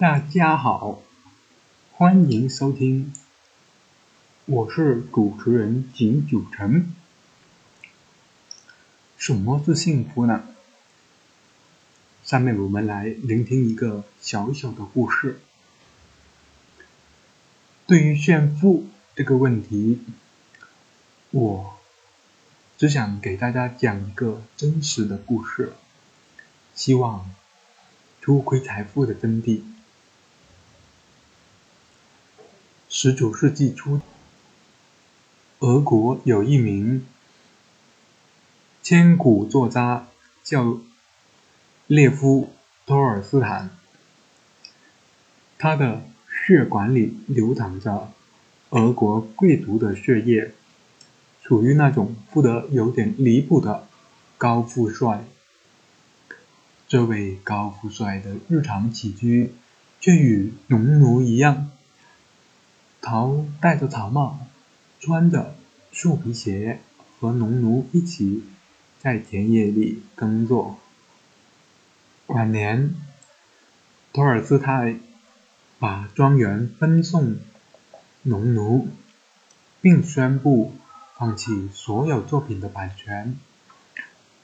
大家好，欢迎收听，我是主持人景九成。什么是幸福呢？下面我们来聆听一个小小的故事。对于炫富这个问题，我只想给大家讲一个真实的故事，希望偷窥财富的真谛。十九世纪初，俄国有一名千古作家叫列夫·托尔斯坦，他的血管里流淌着俄国贵族的血液，属于那种富得有点离谱的高富帅。这位高富帅的日常起居却与农奴一样，头戴着草帽，穿着树皮鞋，和农奴一起在田野里耕作。晚年，托尔斯泰。把庄园分送农奴，并宣布放弃所有作品的版权，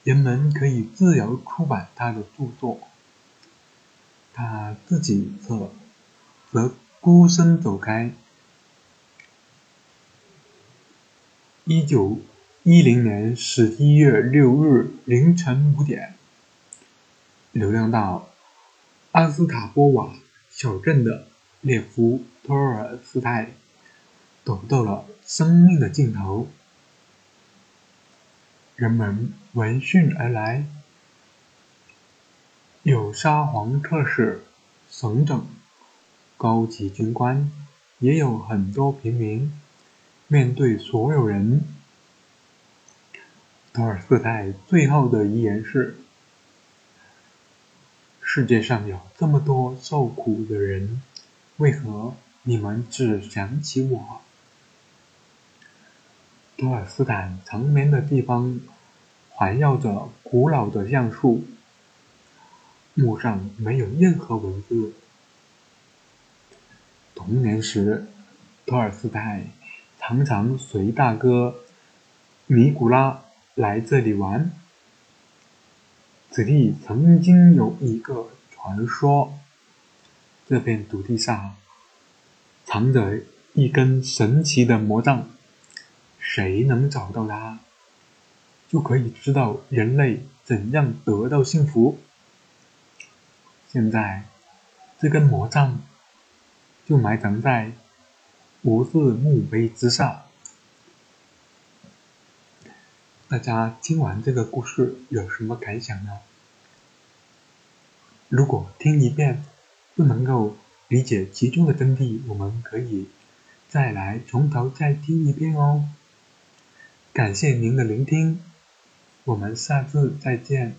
人们可以自由出版他的著作。他自己则则孤身走开。一九一零年十一月六日凌晨五点，流浪到阿斯塔波瓦。小镇的列夫·托尔斯泰走到了生命的尽头，人们闻讯而来，有沙皇特使、省长、高级军官，也有很多平民。面对所有人，托尔斯泰最后的遗言是。世界上有这么多受苦的人，为何你们只想起我？托尔斯坦长眠的地方环绕着古老的橡树，墓上没有任何文字。童年时，托尔斯泰常常随大哥尼古拉来这里玩。此地曾经有一个传说，这片土地上藏着一根神奇的魔杖，谁能找到它，就可以知道人类怎样得到幸福。现在，这根魔杖就埋藏在无字墓碑之上。大家听完这个故事有什么感想呢？如果听一遍不能够理解其中的真谛，我们可以再来从头再听一遍哦。感谢您的聆听，我们下次再见。